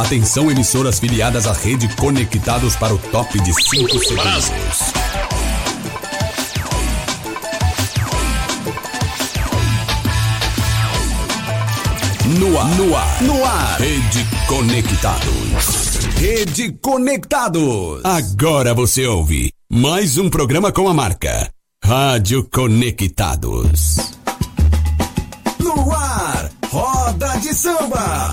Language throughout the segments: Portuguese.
Atenção emissoras filiadas à rede conectados para o top de 5 segundos. No ar, no ar, no ar. Rede Conectados. Rede Conectados. Agora você ouve mais um programa com a marca Rádio Conectados. No ar, Roda de Samba.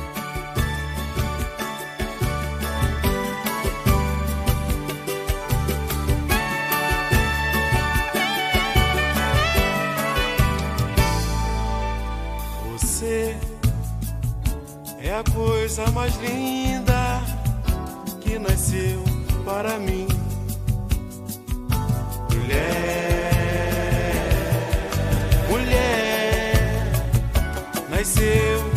Coisa mais linda que nasceu para mim. Mulher, mulher, nasceu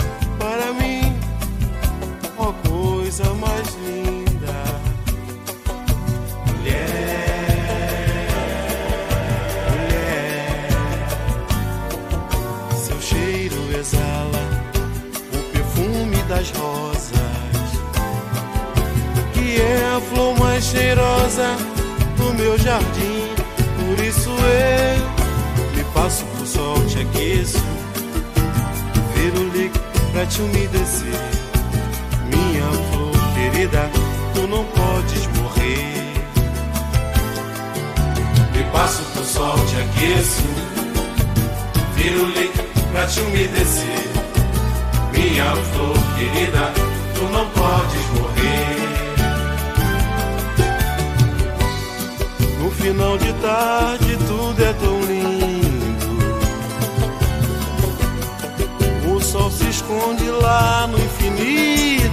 cheirosa do meu jardim. Por isso eu me passo pro sol, te aqueço, líquido pra te umedecer. Minha flor querida, tu não podes morrer. Me passo pro sol, te aqueço, líquido pra te umedecer. Minha flor querida, tu não podes morrer. Final de tarde tudo é tão lindo. O sol se esconde lá no infinito.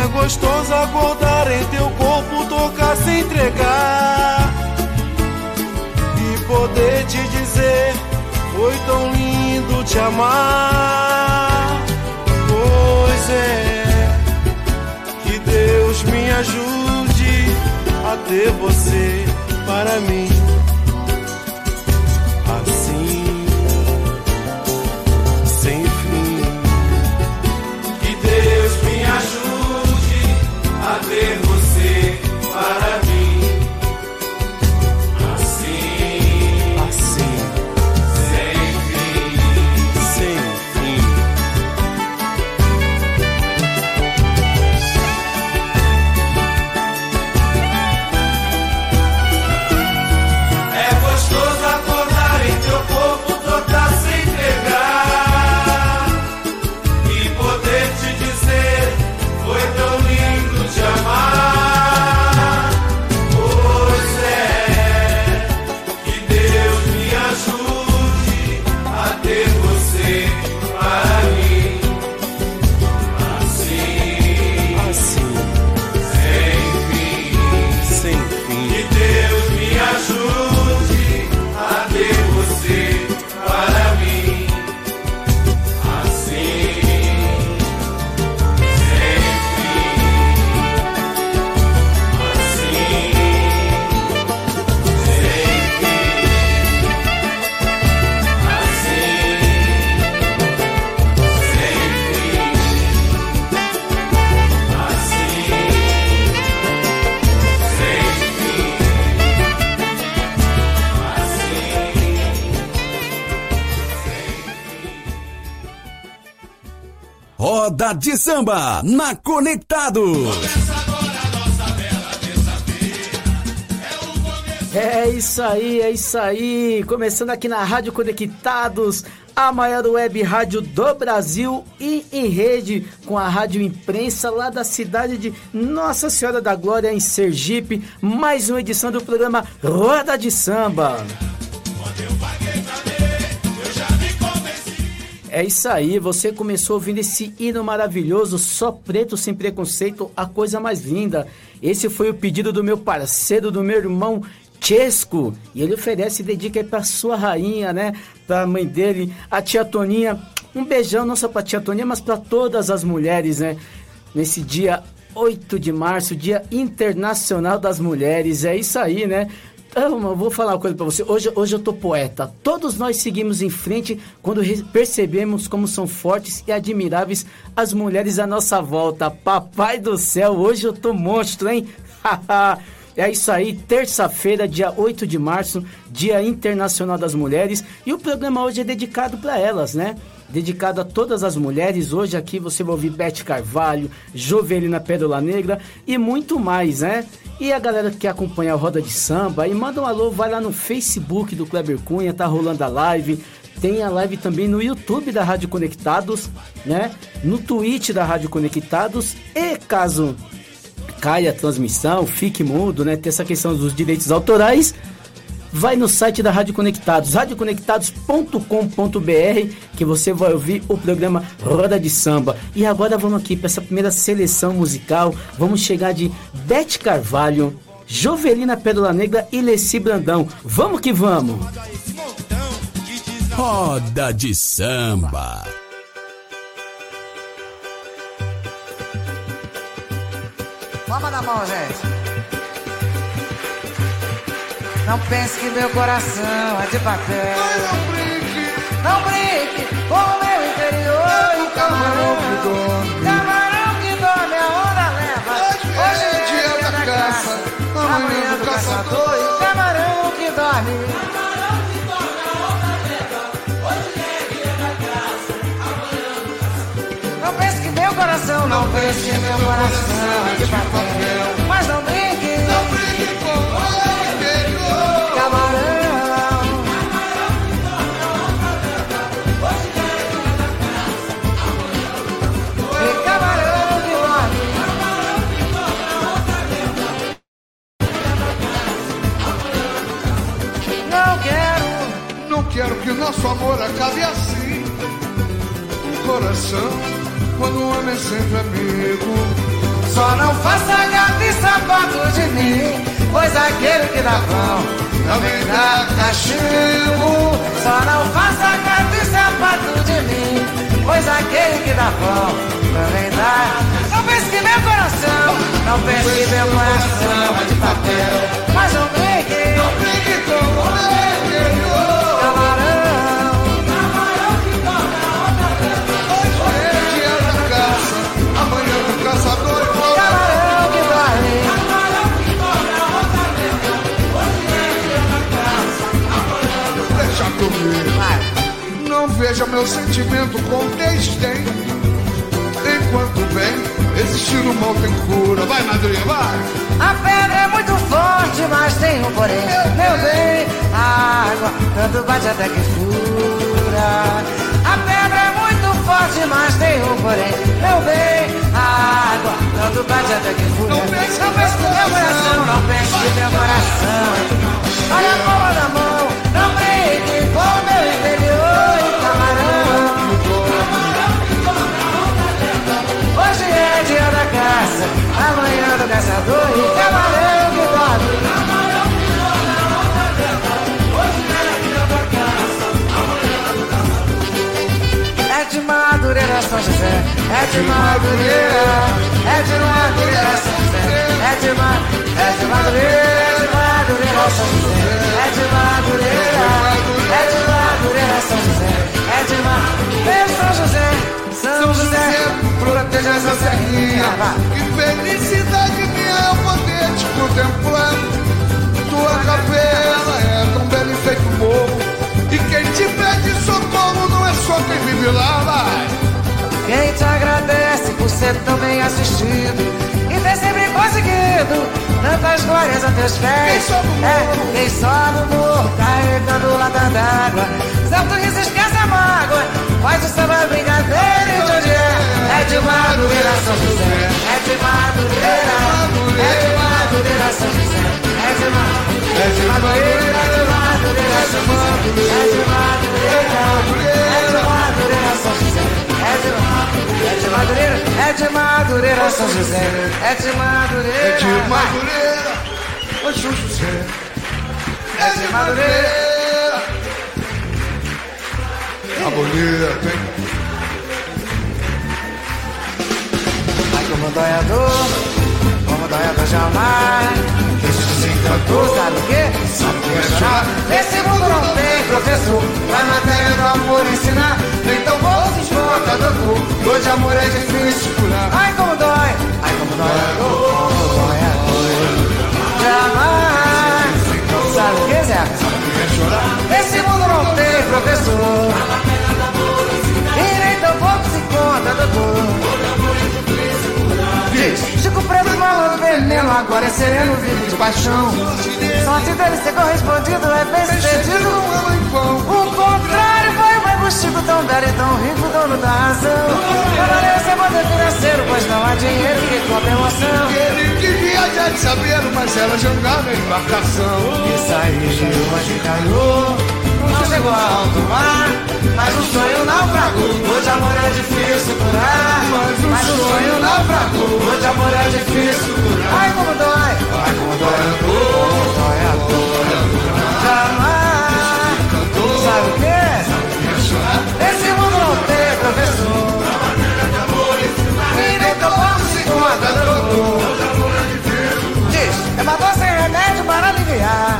É gostoso acordar em teu corpo, tocar sem entregar. E poder te dizer, foi tão lindo te amar. Pois é, que Deus me ajude ter você para mim. De Samba na Conectados. É isso aí, é isso aí. Começando aqui na Rádio Conectados, a maior web rádio do Brasil e em rede com a Rádio Imprensa lá da cidade de Nossa Senhora da Glória, em Sergipe. Mais uma edição do programa Roda de Samba. É isso aí, você começou ouvindo esse hino maravilhoso, só preto sem preconceito, a coisa mais linda. Esse foi o pedido do meu parceiro, do meu irmão Chesco. E ele oferece e dedica aí pra sua rainha, né? Pra mãe dele, a tia Toninha. Um beijão não só pra tia Toninha, mas para todas as mulheres, né? Nesse dia 8 de março, Dia Internacional das Mulheres. É isso aí, né? Eu vou falar uma coisa para você. Hoje, hoje eu tô poeta. Todos nós seguimos em frente quando percebemos como são fortes e admiráveis as mulheres à nossa volta. Papai do céu, hoje eu tô monstro, hein? É isso aí, terça-feira, dia 8 de março, Dia Internacional das Mulheres, e o programa hoje é dedicado para elas, né? Dedicado a todas as mulheres. Hoje aqui você vai ouvir Beth Carvalho, Jovelina Pérola Negra e muito mais, né? E a galera que quer acompanhar a Roda de Samba, e manda um alô, vai lá no Facebook do Kleber Cunha, tá rolando a live. Tem a live também no YouTube da Rádio Conectados, né? No Twitch da Rádio Conectados. E caso caia a transmissão, fique mudo, né? Tem essa questão dos direitos autorais vai no site da Rádio Conectados, radioconectados.com.br, que você vai ouvir o programa Roda de Samba. E agora vamos aqui para essa primeira seleção musical. Vamos chegar de Bete Carvalho, Jovelina Pérola Negra e Leci Brandão. Vamos que vamos! Roda de Samba. Vamos na mão, gente. Não pense que meu coração é de papel. não brinque, com o meu interior. O camarão que dorme, camarão que dorme, a onda leva. Hoje é dia da caça, amanhã do caçador. E o camarão que dorme. Camarão que dorme, a onda leva. Hoje é dia da caça, amanhã do caçador. Não pense que meu coração, não pense que meu coração é de papel. Que o nosso amor acabe assim. Coração, quando o homem é sempre amigo. Só não faça gato e sapato de mim, pois aquele que dá pão também dá cachimbo. Só não faça gato e sapato de mim, pois aquele que dá pão também dá. Não pense que meu coração, não pense que meu coração é de papel, mas não brinque, não brinque com o meu veja meu sentimento com desdém. Enquanto bem existir o mal tem cura. Vai, madrinha, vai! A pedra é muito forte, mas tem um porém. Meu bem, a água tanto bate até que fura. A pedra é muito forte, mas tem um porém. Meu bem, a água tanto bate até que fura. Não pense, não pense no meu coração, não pense no meu coração. Olha a palma da mão, não brinque com o meu interior e camarão. Hoje é dia da caça, amanhã do caçador camarão que dorme. É de Madureira, São José, é de Madureira, é de Madureira, São José, é de Madureira, é de. Madureira, essa serrinha. Que felicidade minha é poder te contemplar. Tua capela é tão bela e feito morro. E quem te pede socorro não é só quem vive lá, vai. Quem te agradece por ser tão bem assistido e ter sempre conseguido tantas glórias a teus pés. É, quem sobe o morro, carregando lata d'água. Santo riso esquece a mágoa, faz o samba brincadeira e de onde é? É de Madureira, São José. É de Madureira, é de Madureira, São José. É de Madureira, é de Madureira, é de Madureira, São José. É de Madureira, é de Madureira, São José. É de Madureira, é de Madureira, é São José. É de Madureira, é de Madureira, São José. É de Madureira. A bonita, hein? Dói a dor, como dói a dor jamais. Esse desencantou, sabe o quê? Sabe o que é chorar? Esse mundo não tem professor, vai matéria do amor ensinar. Então vou se esgota, doutor, dor de amor é difícil curar. Ai como dói, ai como dói a dor, como a dor. Jamais. Sabe o que, Zé? Esse mundo não tem professor. E nem tão pouco se conta, doutor. Chico Preto malandro veneno, agora é sereno, vive de paixão. Sorte dele ser correspondido é bem sucedido. O contrário foi o mais Chico tão belo e tão rico, dono da razão. Para ser poder financeiro, pois não há dinheiro que compre emoção. Ele que viaja de saber, mas ela jogava em embarcação. Isso aí, hoje caiu, não chegou a alto mar. Mas o sonho naufragou, hoje amor é difícil curar. Mas o sonho naufragou, hoje amor é difícil curar. Ai como dói, ai como dói a dor, dói a dor. Jamais, sabe o que? Esse mundo não tem professor. E nem pouco se conta, doutor. Diz, é uma dor sem remédio para aliviar.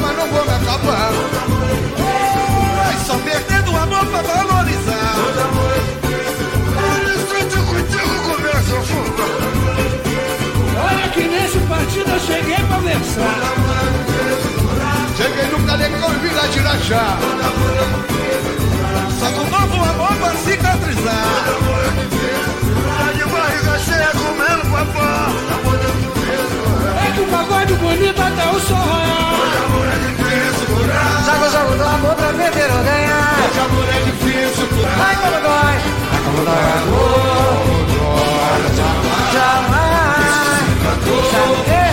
Mas não vou me acabar. Mas só perdendo o amor pra valorizar. Instante contigo começa a fuga. Olha que nesse partido eu cheguei pra versar. Cheguei no calecão e vim lá tirar chá. Só com novo amor pra cicatrizar. Tá de barriga cheia comendo papá. É que o pagode bonito até o sol raiar. Joga o jogo do amor pra perder ou ganhar. Esse amor é difícil curar. Ai como dói, ai como dói a dor. Jamais, sabe o que?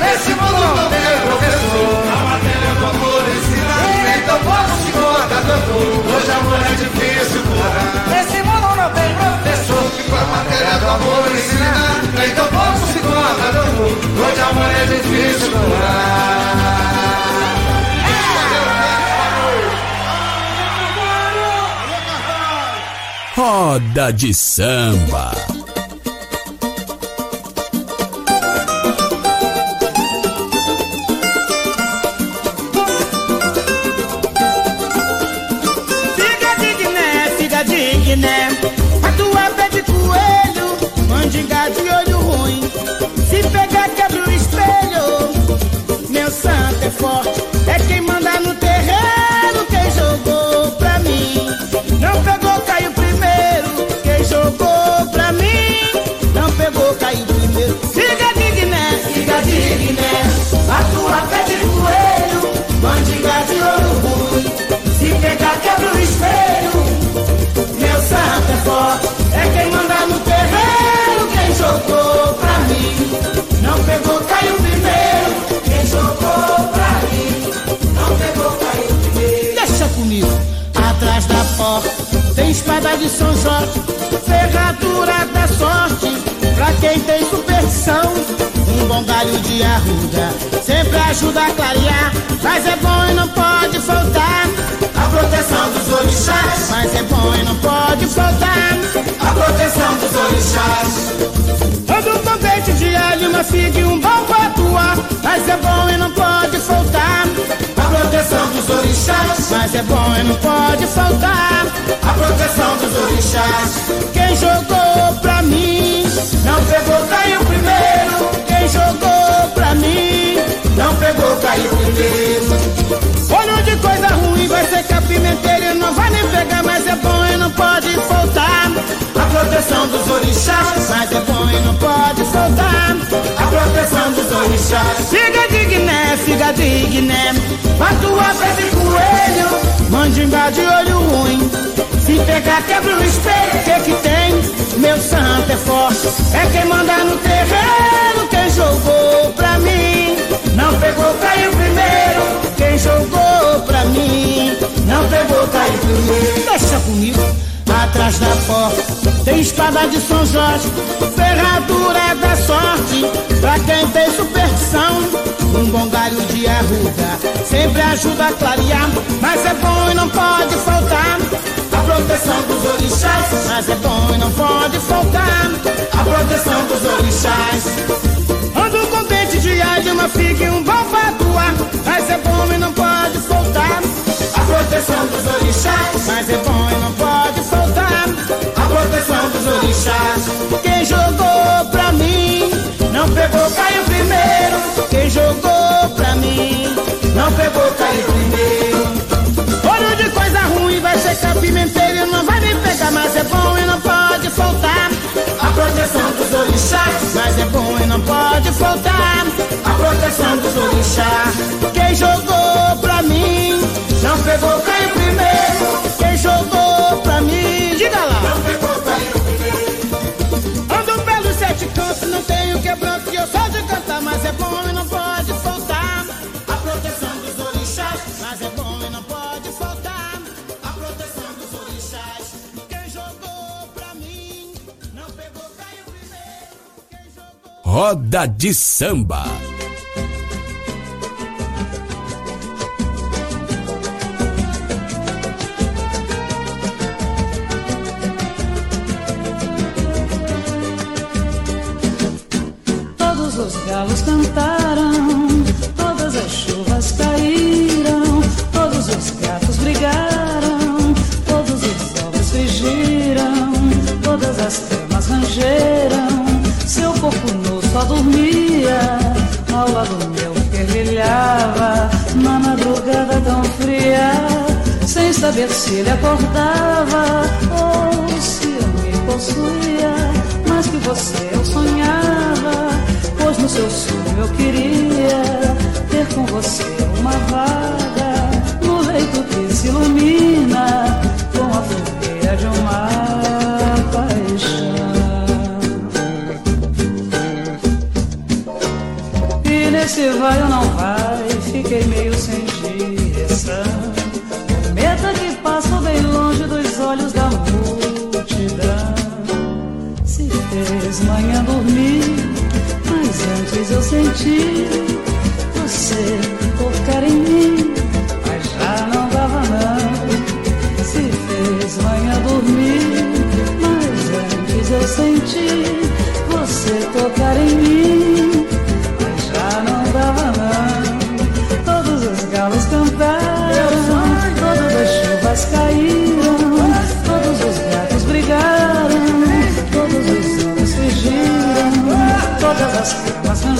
Nesse mundo não tem professor. E nem tão pouco se conta, doutor. Hoje amor é difícil curar. Nesse mundo não tem professor. A matéria do amor ensinar. Nem tão pouco doutor. Hoje amor é difícil. Roda de samba. Tem espada de São Jorge, ferradura da sorte. Pra quem tem superstição, um bom galho de arruda sempre ajuda a clarear. Mas é bom e não pode faltar a proteção dos orixás. Mas é bom e não pode faltar a proteção dos orixás. Todo bom dente de alho, uma figa e um bom patuá. Mas é bom e não pode faltar a proteção dos orixás. Mas é bom e não pode faltar a proteção dos orixás. Quem jogou pra mim, não pegou, caiu primeiro. Quem jogou pra mim, não pegou, caiu primeiro. Olho de Fica digné, fica digné. Pé de coelho, mandinga de olho ruim. Se pegar, quebra o espelho, que que tem? Meu santo é forte, é quem manda no terreiro. Quem jogou pra mim, não pegou, caiu primeiro. Quem jogou pra mim, não pegou, caiu primeiro. Deixa comigo, atrás da porta tem espada de São Jorge, ferradura da sorte. Pra quem tem superstição, um bom galho de arruda sempre ajuda a clarear. Mas é bom e não pode faltar a proteção dos orixás, mas é bom e não pode faltar. A proteção dos orixás. Ando com dente de alho, uma figa e um bom patuá, mas é bom e não pode faltar. A proteção dos orixás, mas é bom e não pode dos orixás. Quem jogou pra mim, não pegou, caiu primeiro. Quem jogou pra mim, não pegou, caiu primeiro. Olho de coisa ruim vai secar pimenteiro não vai me pegar, mas é bom e não pode faltar. A proteção dos orixás, mas é bom e não pode faltar. A proteção dos orixás. Quem jogou pra mim, Roda de samba.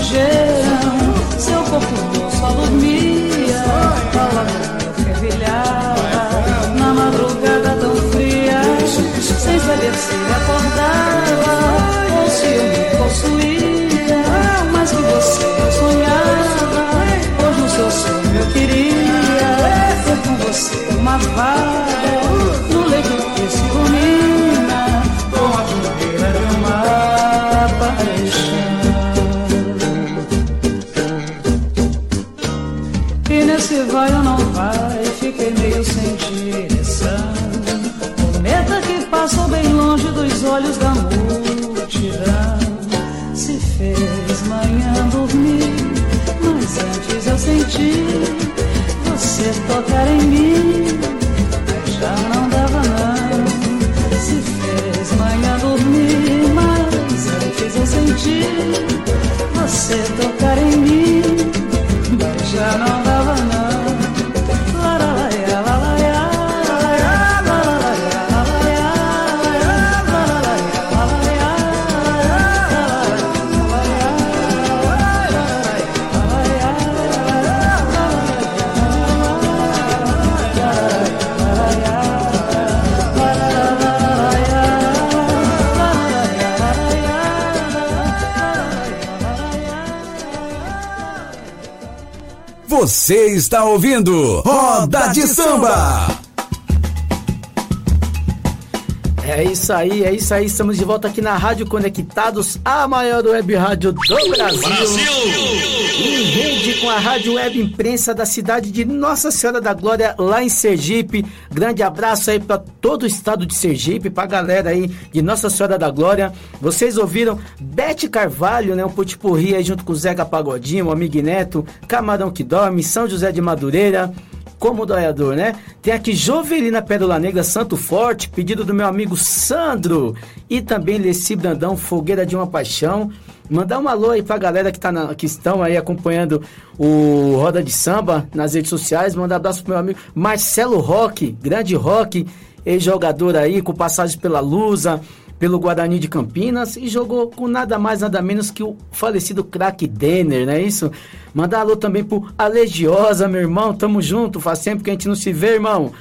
Rangeram, seu corpo nu só dormia, ao lado fervilhava, na madrugada tão fria, sem saber se acordava. Ou se eu me possuía, mas que você eu sonhava, hoje no seu sonho eu queria ter com você uma vaga sem direção. Cometa que passou bem longe dos olhos da multidão. Se fez manhã dormir, mas antes eu senti você tocar em mim, Você está ouvindo Roda de Samba. É isso aí, é isso aí. Estamos de volta aqui na Rádio Conectados, a maior web rádio do Brasil. Em rede com a Rádio Web Imprensa da cidade de Nossa Senhora da Glória, lá em Sergipe. Grande abraço aí para todo o estado de Sergipe, pra galera aí de Nossa Senhora da Glória. Vocês ouviram Bete Carvalho, né? Um putipurri aí junto com o Zeca Pagodinho, o Amigo Neto, Camarão que Dorme, São José de Madureira. Como doador, né? Tem aqui Jovelina Pérola Negra Santo Forte, pedido do meu amigo Sandro. E também Leci Brandão, Fogueira de uma Paixão. Mandar um alô aí pra galera que, tá na, que estão aí acompanhando o Roda de Samba nas redes sociais. Mandar um abraço pro meu amigo Marcelo Roque, grande Roque, ex-jogador aí, com passagens pela Lusa, pelo Guarani de Campinas e jogou com nada mais, nada menos que o falecido craque Denner, não é isso? Mandar alô também pro Alegiosa, meu irmão, tamo junto, faz tempo que a gente não se vê, irmão.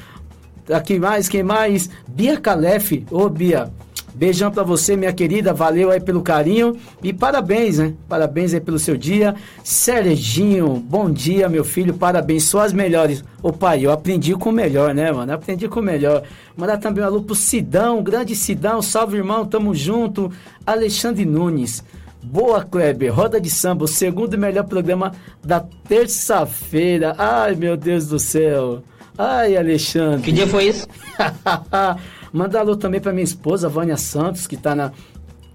Aqui mais, quem mais? Bia Calef, ô Bia, Beijão pra você, minha querida. Valeu aí pelo carinho. E parabéns, né? Parabéns aí pelo seu dia. Serginho, bom dia, meu filho. Parabéns. Só as melhores. Ô pai, eu aprendi com o melhor, né, mano? Aprendi com o melhor. Mandar também um alô pro Sidão, grande Sidão. Salve, irmão. Tamo junto. Alexandre Nunes. Boa, Kleber. Roda de samba, o segundo melhor programa da terça-feira. Ai, meu Deus do céu. Ai, Alexandre. Que dia foi isso? Manda alô também para minha esposa, Vânia Santos, que está na,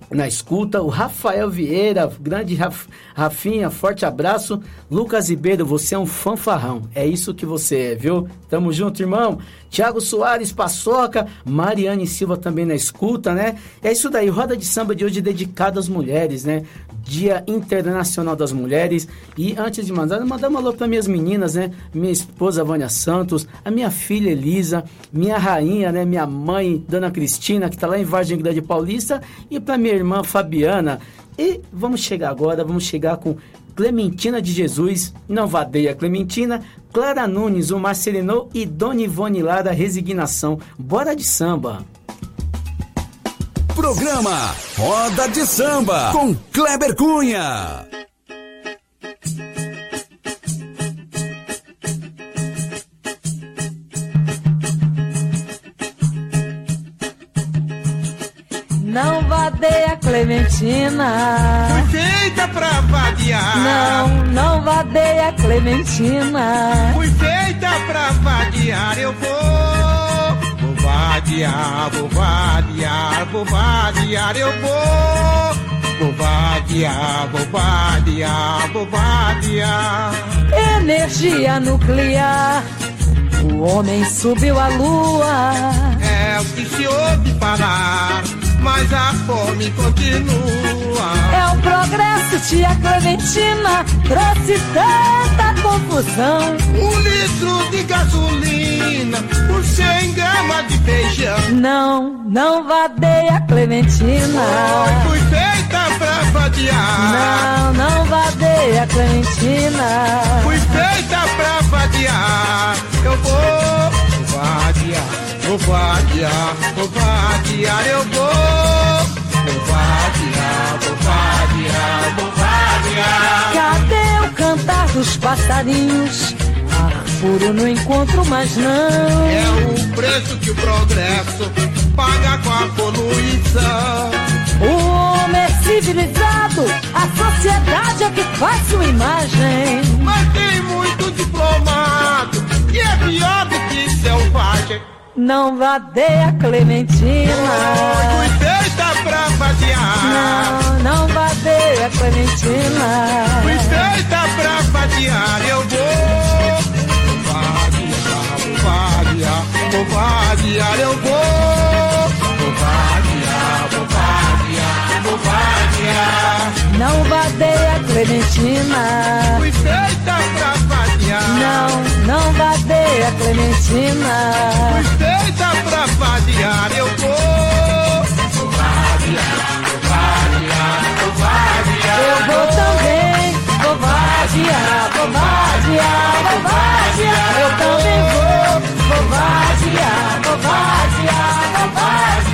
na escuta. O Rafael Vieira, grande Raf, Rafinha, forte abraço. Lucas Ribeiro, você é um fanfarrão. É isso que você é, viu? Tamo junto, irmão. Tiago Soares, Paçoca. Mariane Silva também na escuta, né? É isso daí. Roda de samba de hoje dedicada às mulheres, né? Dia Internacional das Mulheres. E antes de mandar, mandar um alô para minhas meninas, né? Minha esposa Vânia Santos, a minha filha Elisa, minha rainha, né? Minha mãe, Dona Cristina, que está lá em Vargem Grande Paulista, e para minha irmã Fabiana. E vamos chegar agora, vamos chegar com Clementina de Jesus, Não Vadeia Clementina, Clara Nunes, o Marcelino e Dona Ivone Lara, Resignação. Bora de samba! Programa Roda de Samba com Kleber Cunha. Não vadeia Clementina. Fui feita pra vadiar. Não, não vadeia Clementina. Fui feita pra vadiar. Eu vou. Vou vadiar, vou vadiar, vou vadiar. Eu vou. Vou vadiar, vou vadiar, vou vadiar. Energia nuclear. O homem subiu a lua. É o que se ouve falar, mas a fome continua. É o progresso, tia Clementina. Trouxe tanta confusão. Um litro de gasolina por 100 gramas de feijão. Não, não vadeia Clementina. Oi, fui feita pra vadiar. Não, não vadeia Clementina. Fui feita pra vadiar. Eu vou, vou vadiar, vou vadiar, vou vadiar. Eu vou, vou vadiar, vou vadiar, vou vadiar. Cadê o cantar dos passarinhos? Ar puro não encontro mais não. É o preço que o progresso paga com a poluição. O homem é civilizado, a sociedade é que faz sua imagem. Mas tem muito diplomado que é pior do que selvagem. Não vadeia Clementina. Fui feita pra vadiar. Não, não vadeia Clementina. Fui feita pra vadiar. Eu vou vadiar, vou vadiar, vou vadiar. Eu vou Não vadeia Clementina. Fui feita pra vadiar. Não, não vadeia Clementina. Fui feita pra vadiar. Eu vou vadiar, vou vadiar. Eu vou também, vou vadiar, vou vadiar, vou vadiar. Eu também vou, vou vadiar, vou vadiar, vou vadiar.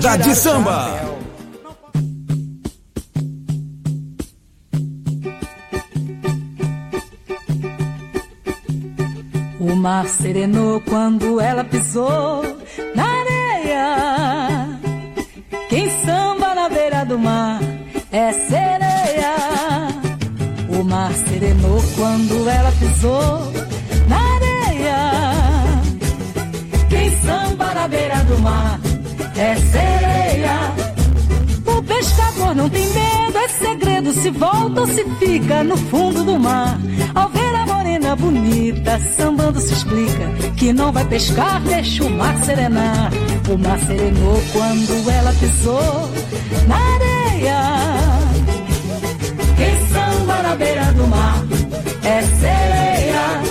Roda de samba. O mar serenou quando ela pisou na areia. Quem samba beira do mar é sereia. O mar serenou quando ela pisou na areia. Quem samba na beira do mar é sereia. O pescador não tem medo, é segredo. Se volta ou se fica no fundo do mar. Ao ver a morena bonita, sambando se explica que não vai pescar, deixa o mar serenar. O mar serenou quando ela pisou na areia. Quem samba na beira do mar é sereia.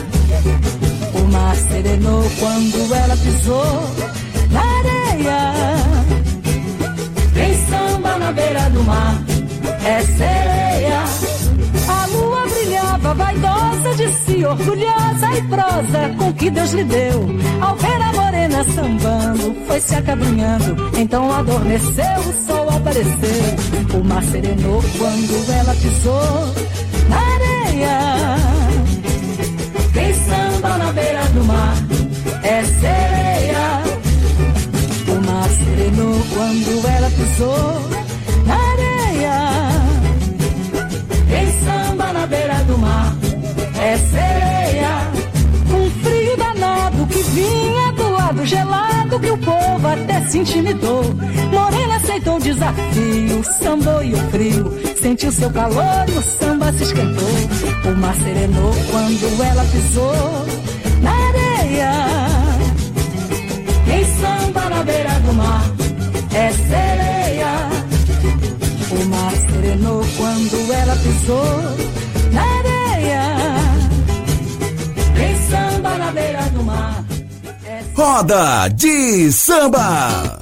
O mar serenou quando ela pisou do mar é sereia. A lua brilhava, vaidosa de si, orgulhosa e prosa com que Deus lhe deu. Ao ver a morena sambando, foi se acabrunhando. Então adormeceu, o sol apareceu. O mar serenou quando ela pisou na areia. Quem samba na beira do mar é sereia. O mar serenou quando ela pisou gelado que o povo até se intimidou. Morena aceitou o desafio, sambou e o frio. Sentiu seu calor e o samba se esquentou. O mar serenou quando ela pisou na areia. Quem samba na beira do mar é sereia. O mar serenou quando ela pisou na areia. Quem samba na beira do mar Roda de samba.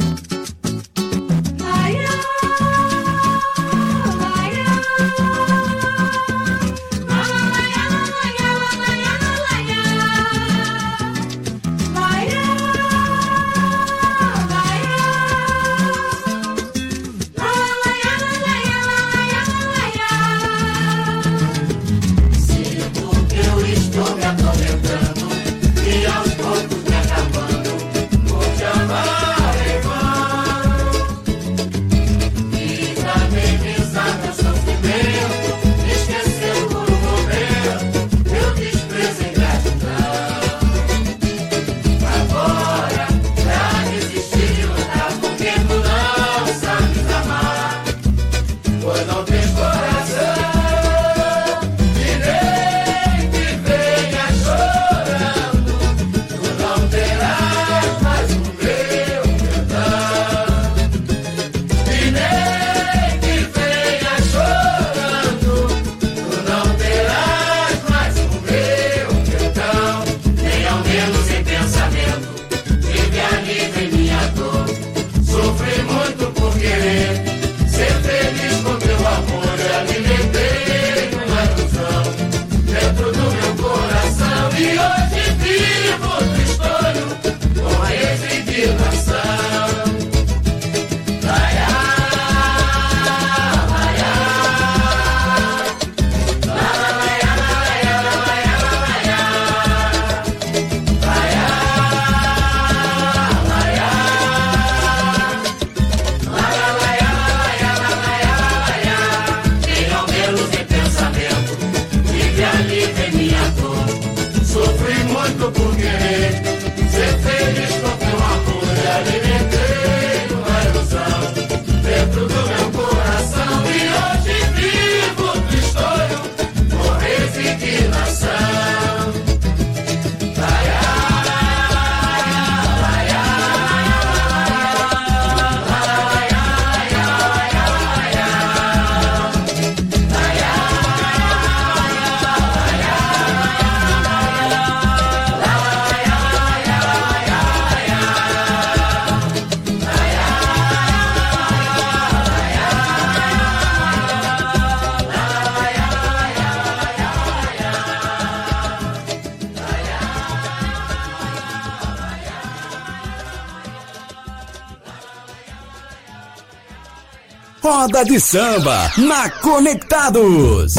Roda de samba na Conectados.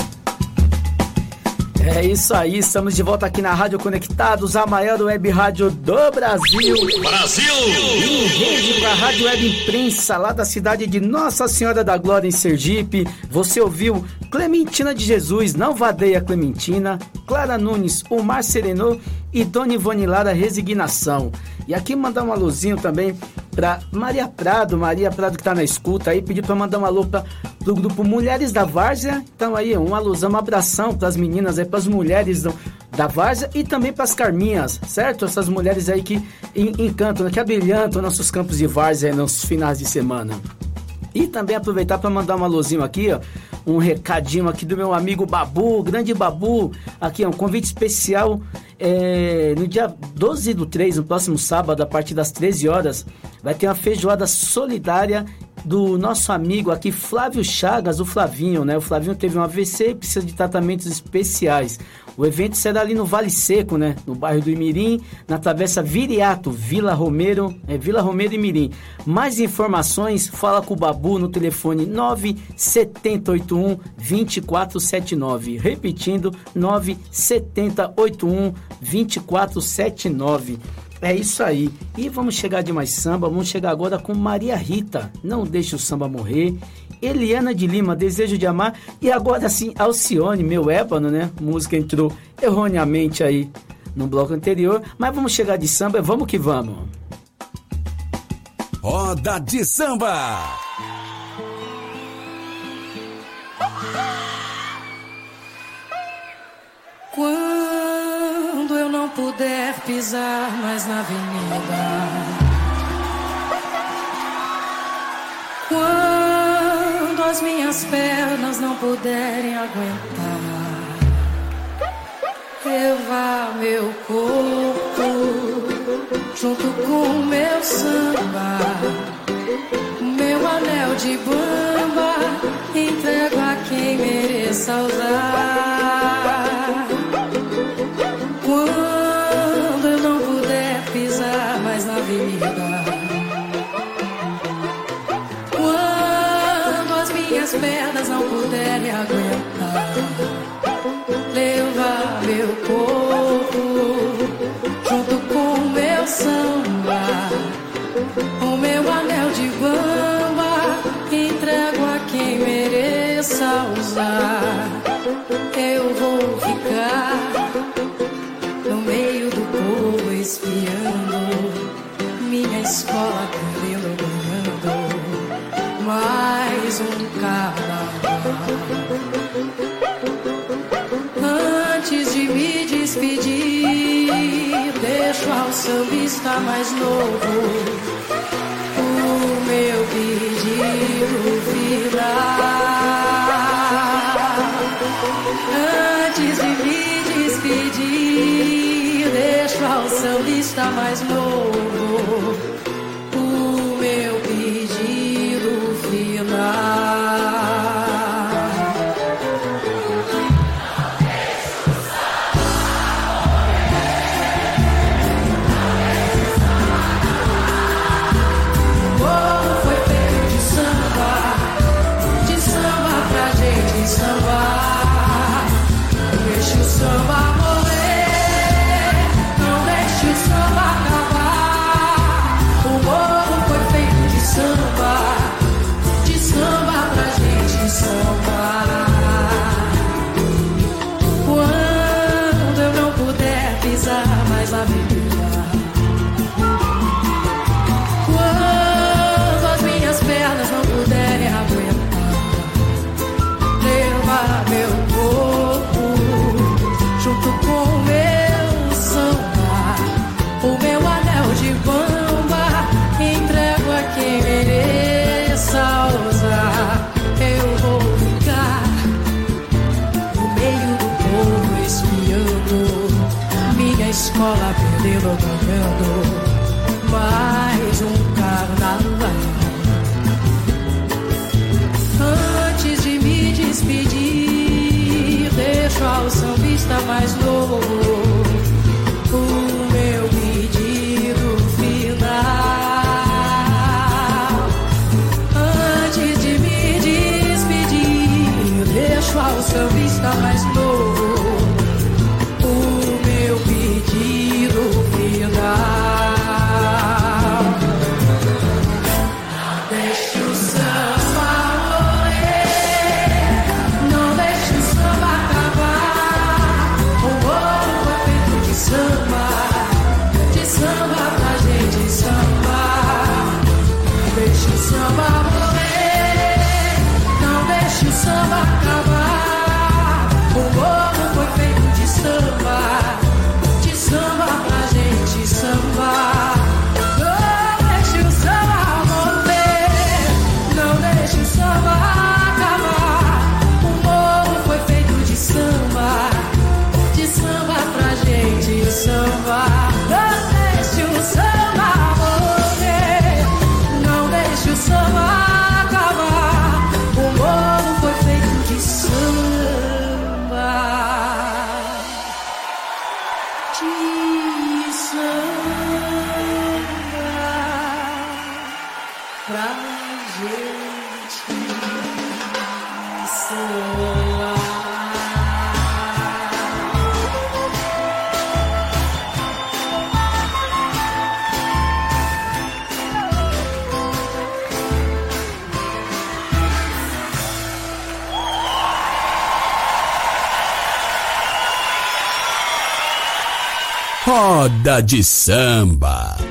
É isso aí, estamos de volta aqui na Rádio Conectados, a maior web rádio do Brasil. Brasil! Rede com a Rádio Web Imprensa, lá da cidade de Nossa Senhora da Glória, em Sergipe. Você ouviu Clementina de Jesus, Não Vadeia Clementina, Clara Nunes, O Mar Serenou e Dona Ivone Lara, Resignação. E aqui mandar um alôzinho também para Maria Prado, Maria Prado que tá na escuta aí, pediu para mandar um alô para do grupo Mulheres da Várzea. Então aí, um alusão, um abração as meninas aí, as mulheres do, da Várzea e também para as Carminhas, certo? Essas mulheres aí que encantam, né, que abrilhantam nossos campos de Várzea nos finais de semana. E também aproveitar para mandar um alôzinho aqui, ó, um recadinho aqui do meu amigo Babu, grande Babu, aqui é um convite especial é, no dia 12 do 3, no próximo sábado, a partir das 13 horas, vai ter uma feijoada solidária do nosso amigo aqui, Flávio Chagas, o Flavinho, né? O Flavinho teve um AVC e precisa de tratamentos especiais. O evento será ali no Vale Seco, né? No bairro do Imirim, na travessa Viriato, Vila Romero, é Vila Romero e Mirim. Mais informações, fala com o Babu no telefone 97081 2479. Repetindo, 97081 2479. É isso aí. E vamos chegar de mais samba. Vamos chegar agora com Maria Rita. Não deixe o samba morrer. Eliana de Lima, Desejo de Amar. E agora sim, Alcione, meu ébano, né? música entrou erroneamente aí no bloco anterior. Mas vamos chegar de samba. Vamos que vamos. Roda de samba. Quando eu não puder pisar mais na avenida. Quando as minhas pernas não puderem aguentar. Levar meu corpo junto com meu samba. Meu anel de bamba entrego a quem mereça usar. Avenida. Quando as minhas pernas não puderem aguentar. Levar meu corpo junto com meu samba. O meu anel de bamba entrego a quem mereça usar. Deixo ao sambista mais novo o meu pedido final. Antes de me despedir, deixo ao sambista mais novo eyes De Samba.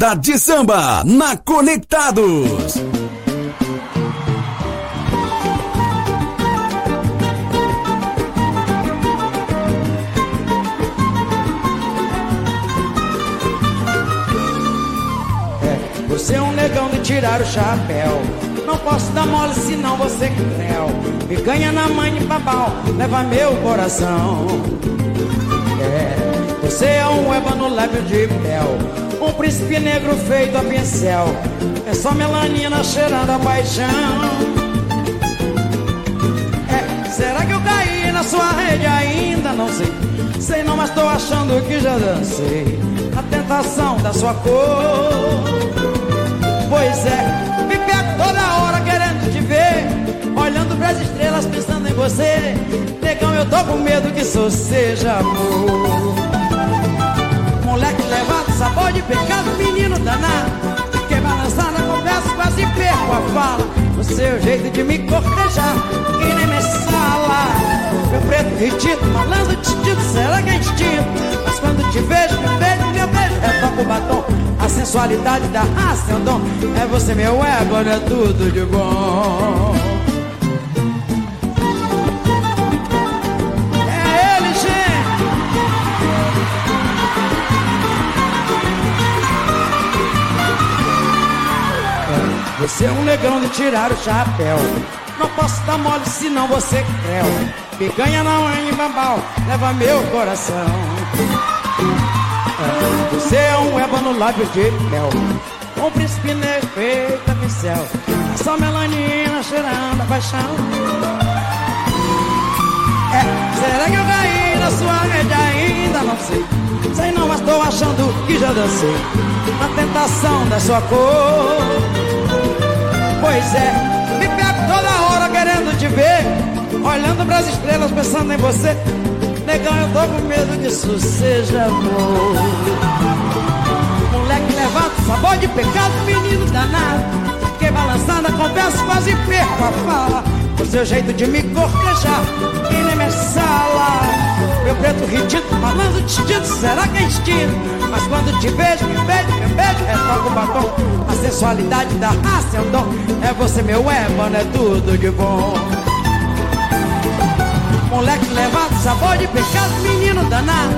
Roda de Samba na Conectados. É, você é um negão de tirar o chapéu. Não posso dar mole senão você é cruel. Me ganha na mãe de babau, leva meu coração. É, Você é um ébano lábio de mel Um príncipe negro feito a pincel. É só melanina cheirando a paixão. É, será que eu caí na sua rede? Ainda? Não sei. Sei não, mas tô achando que já dancei A tentação da sua cor. Pois é, me pego toda hora querendo te ver Olhando pras estrelas pensando em você. Negão, eu tô com medo que isso seja amor Moleque levado, sabor de pecado, menino danado. Que balançar na conversa, quase perco a fala. O seu jeito de me cortejar, que nem me sala. Meu preto retido, malandro titido, será que é instinto? Mas quando te vejo, me beijo, me beijo, retoco o batom. A sensualidade da raça é um dom. É você meu ego, é tudo de bom Você é um negão de tirar o chapéu. Não posso dar mole senão você creu. Picanha na mãe bambal, leva meu coração. Você é um ébano lábio de mel. Um príncipe negro feito a pincel. Só melanina cheirando a paixão. É, será que eu caí na sua rede ainda? Não sei. Sei não, mas tô achando que já dancei. A tentação da sua cor. Pois é, me pego toda hora querendo te ver Olhando pras estrelas pensando em você. Negão, eu tô com medo que isso seja amor. Moleque levado, sabor de pecado, menino danado. Que balançando a conversa quase perco a fala. O seu jeito de me cortejar e nem me sala. Meu preto ridículo, falando distinto, será que é instinto? Mas quando te vejo, me me beijo, retoco o batom. A sensualidade da raça é um dom. É você meu ébano, é tudo de bom. Moleque levado, sabor de pecado, menino danado.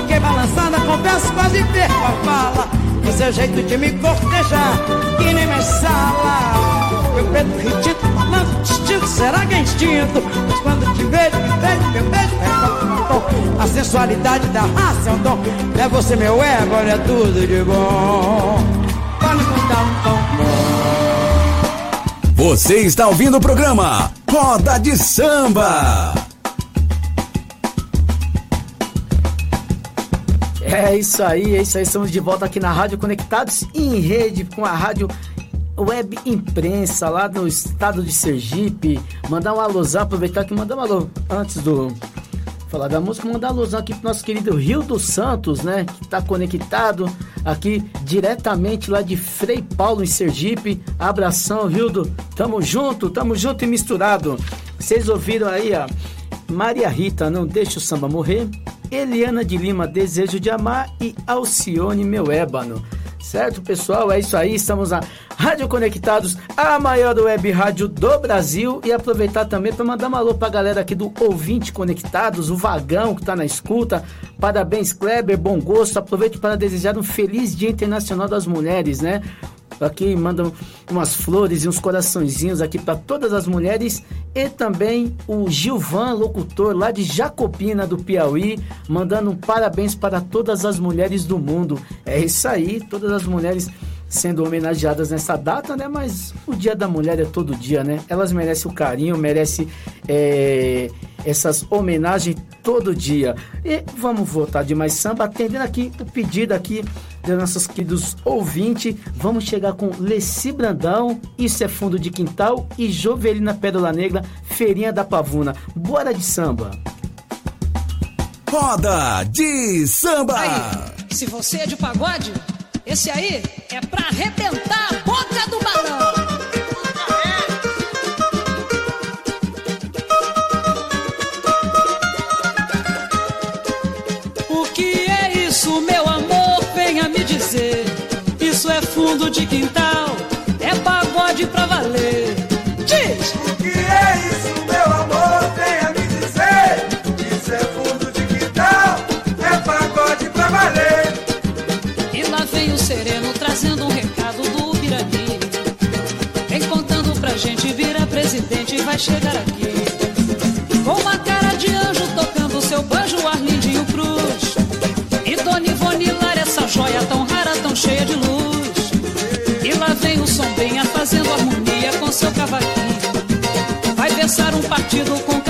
Fiquei balançando a conversa, quase perco a fala O seu jeito de me cortejar, que nem me sala. Meu preto ridículo, falando distinto, será que é instinto? Mas quando te vejo, me beijo, me beijo, batom a sensualidade da raça é um dom É você meu ego, é tudo de bom. Para contar um tom. Você está ouvindo o programa Roda de Samba É isso aí, é isso aí. Estamos de volta aqui na Rádio Conectados em rede com a Rádio Web Imprensa lá no estado de Sergipe. Mandar um alôzão, aproveitar que mandar um alô antes do falar da música, mandar alusão aqui pro nosso querido Rio dos Santos, né? Que tá conectado aqui diretamente lá de Frei Paulo, em Sergipe. Abração, Rildo. Tamo junto, tamo junto e misturado. Vocês ouviram aí, ó. Maria Rita, Não Deixa o Samba Morrer. Eliana de Lima, Desejo de Amar. E Alcione, Meu Ébano. Certo, pessoal? É isso aí. Estamos na Rádio Conectados, a maior web rádio do Brasil. E aproveitar também para mandar um alô para a galera aqui do Ouvinte Conectados, o Vagão que está na escuta. Parabéns, Kleber, bom gosto. Aproveito para desejar um feliz Dia Internacional das Mulheres, né? Aqui mandam umas flores e uns coraçõezinhos aqui para todas as mulheres e também o Gilvan, locutor lá de Jacopina do Piauí, mandando um parabéns para todas as mulheres do mundo. É isso aí, todas as mulheres sendo homenageadas nessa data, né? Mas o Dia da Mulher é todo dia, né? Elas merecem o carinho, merecem é, essas homenagens todo dia. E vamos voltar de mais samba, atendendo aqui o pedido aqui dos nossos queridos ouvintes. Vamos chegar com Leci Brandão, Isso é Fundo de Quintal e Jovelina Pérola Negra, Feirinha da Pavuna. Bora de samba! Roda de samba! Aí, se você é de pagode, esse aí é pra arrebentar a boca do balão. O que é isso, meu amor? Venha me dizer. Isso é fundo de quintal, é pagode pra valer. vai chegar aqui. Com uma cara de anjo tocando seu banjo, Arlindinho Cruz. E Dona Ivone Lara, essa joia tão rara, tão cheia de luz. E lá vem o sombrinha fazendo harmonia com seu cavaquinho. Vai versar um partido com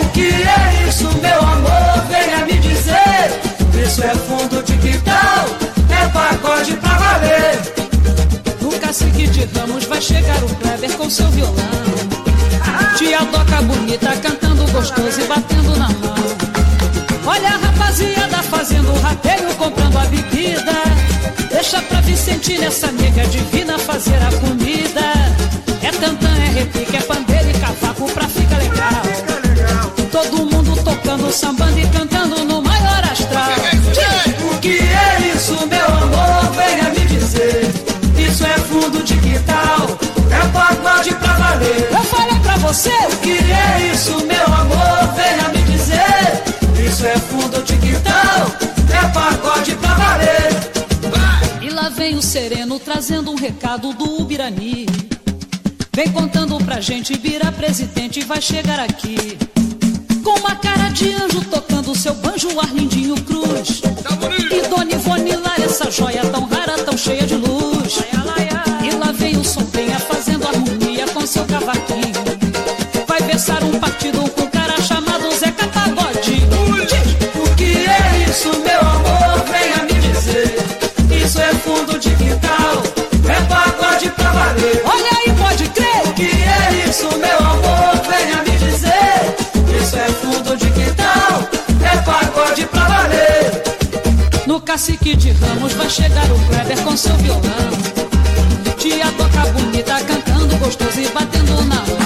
o que é isso, meu amor? Venha me dizer. Isso é fundo de quintal, é pagode pra valer. No cacique de Ramos vai chegar o Kleber com seu violão. Tia Doca bonita cantando gostoso e batendo na mão. Olha a rapaziada fazendo o rateio, comprando a bebida. Deixa pra Vicente nessa nega divina fazer a comida. É tantã, é repique, é pandeiro e cavaco pra sambando e cantando no maior astral. O que é isso, meu amor? Venha me dizer. Isso é fundo de quintal, é pagode pra valer. Eu falei pra você o que é isso, meu amor? Venha me dizer. Isso é fundo de quintal, é pagode pra valer. E lá vem o sereno trazendo um recado do Ubirani. Vem contando pra gente, vira presidente, vai chegar aqui. Com uma cara de anjo tocando seu banjo, Arlindinho Cruz. E Dona Ivone lá, essa joia tão rara, tão cheia de luz. E lá vem o sombrinha fazendo harmonia com seu cavaquinho. Vai versar um partido um cacique de Ramos vai chegar o Kleber com seu violão. Tia toca bonita, cantando gostoso e batendo na mão.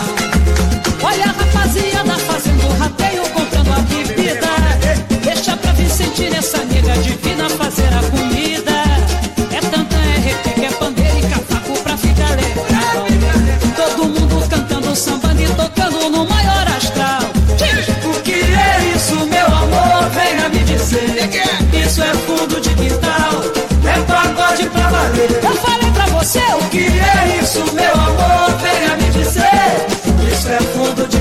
O que é isso, meu amor? Venha me dizer. Isso é fundo de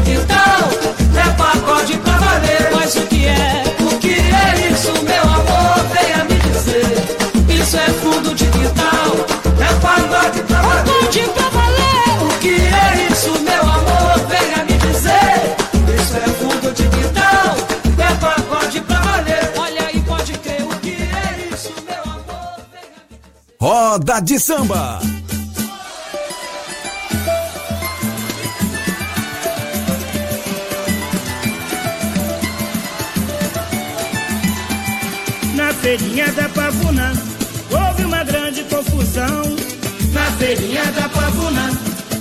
Roda de samba. Na feirinha da Pavuna houve uma grande confusão. Na feirinha da Pavuna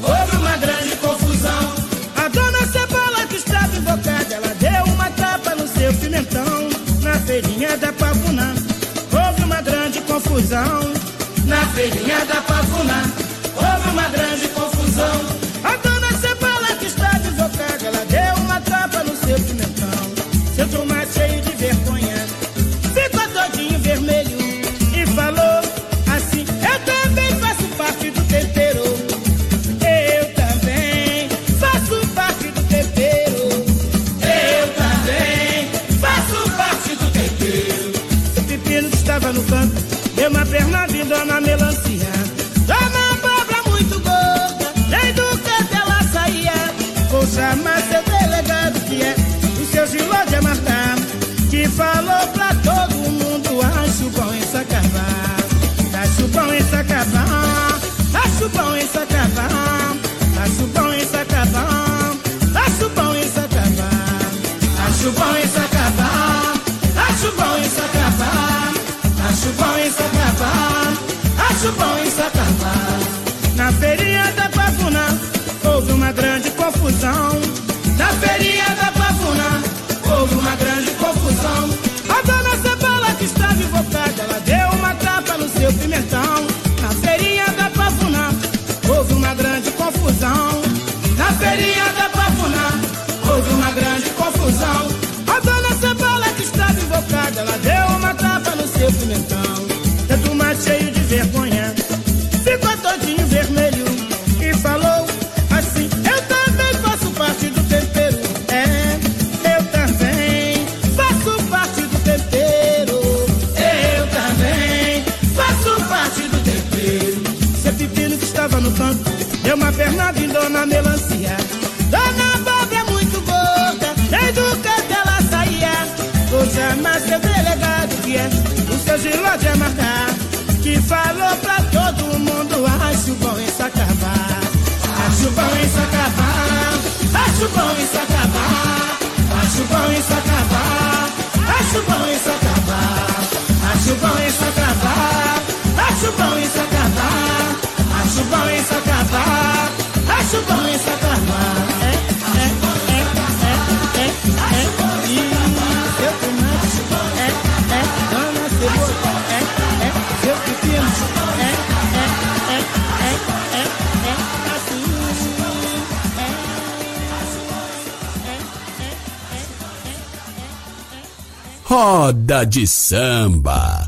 houve uma grande confusão. A dona Cebola que estava invocada, ela deu uma tapa no seu pimentão. Na feirinha da Pavuna houve uma grande confusão. Feirinha da Pavuna houve uma grande confusão. Confusão na feirinha da Pavuna houve uma grande confusão. A dona Cebola que estava invocada, ela deu uma tapa no seu pimentão. Na feirinha da Pavuna, houve uma grande confusão. Na feirinha da Pavuna, houve uma grande confusão. A dona Cebola que estava invocada, ela deu uma tapa no seu pimentão. Seu Giló de Amarcar, que falou pra todo mundo: acho bom isso acabar. Acho bom isso acabar. Acho bom isso acabar. Acho bom isso acabar. Acho bom isso acabar. Acho bom isso acabar. Acho bom isso acabar. Acho bom isso acabar. Acho bom isso acabar. Roda de samba.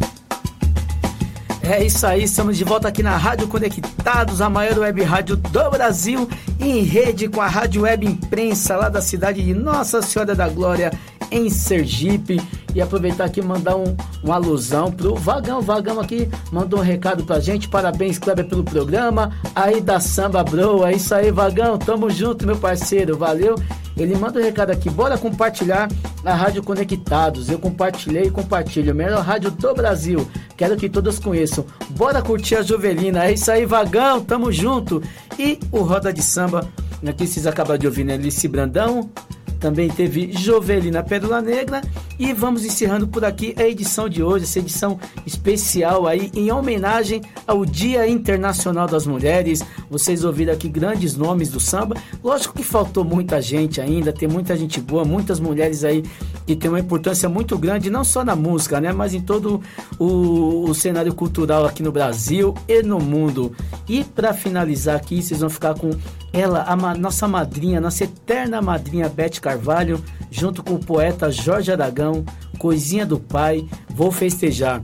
É isso aí, estamos de volta aqui na Rádio Conectados, a maior web rádio do Brasil, em rede com a Rádio Web Imprensa, lá da cidade de Nossa Senhora da Glória, em Sergipe. E aproveitar aqui e mandar um, uma alusão pro Vagão. Vagão aqui mandou um recado pra gente. Parabéns, Kleber, pelo programa. Aí da Samba Bro. É isso aí, Vagão. Tamo junto, meu parceiro. Valeu. Ele manda um recado aqui. Bora compartilhar a Rádio Conectados. Eu compartilhei e compartilho. Melhor rádio do Brasil. Quero que todos conheçam. Bora curtir a Jovelina. É isso aí, Vagão. Tamo junto. E o Roda de Samba. Aqui vocês acabaram de ouvir, né? Lice Brandão. Também teve Jovelina Pérola Negra. E vamos encerrando por aqui a edição de hoje, essa edição especial aí em homenagem ao Dia Internacional das Mulheres. Vocês ouviram aqui grandes nomes do samba. Lógico que faltou muita gente ainda, tem muita gente boa, muitas mulheres aí que tem uma importância muito grande, não só na música, né, mas em todo o, o cenário cultural aqui no Brasil e no mundo. E para finalizar aqui, vocês vão ficar com ela, a ma- nossa madrinha, nossa eterna madrinha Beth Carvalho, junto com o poeta Jorge Aragão, Coisinha do Pai, Vou Festejar.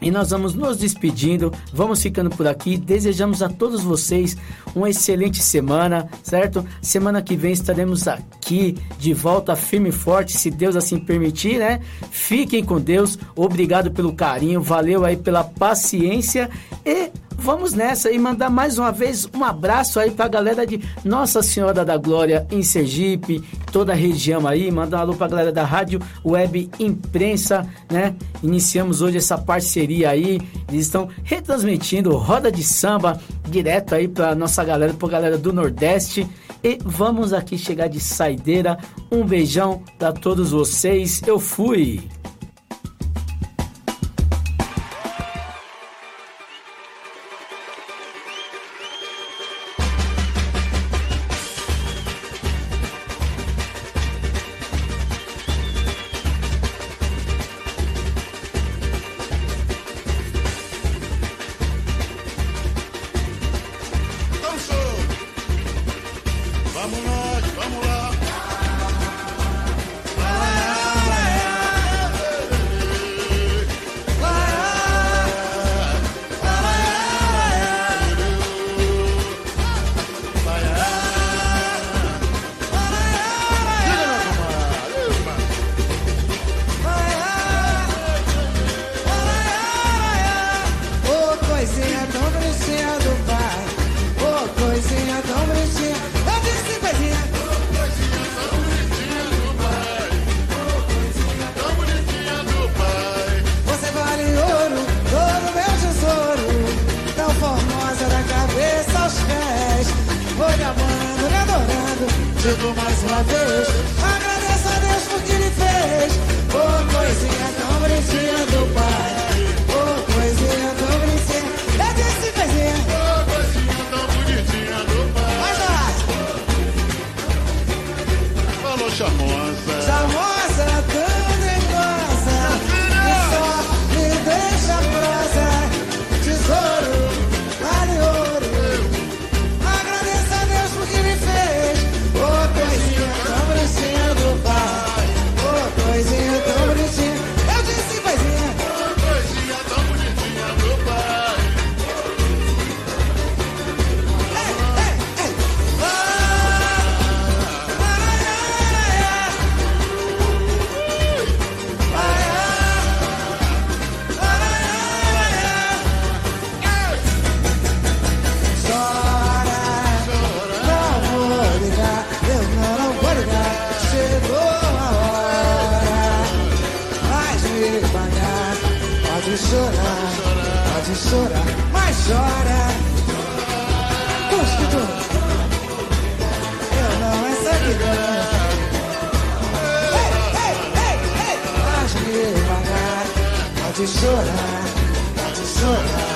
E nós vamos nos despedindo, vamos ficando por aqui. Desejamos a todos vocês uma excelente semana, certo? Semana que vem estaremos aqui de volta firme e forte, se Deus assim permitir, né? Fiquem com Deus, obrigado pelo carinho, valeu aí pela paciência e vamos nessa e mandar mais uma vez um abraço aí pra galera de Nossa Senhora da Glória em Sergipe, toda a região aí, mandar um alô pra galera da Rádio Web Imprensa, né? Iniciamos hoje essa parceria aí, eles estão retransmitindo roda de samba direto aí pra nossa galera, pra galera do Nordeste. E vamos aqui chegar de saideira. Um beijão pra todos vocês. Eu fui. Chorar, pode chorar, mas chora. Cuspido, eu não é sabidão. Ei, ei, ei, ei, faz devagar, pode chorar.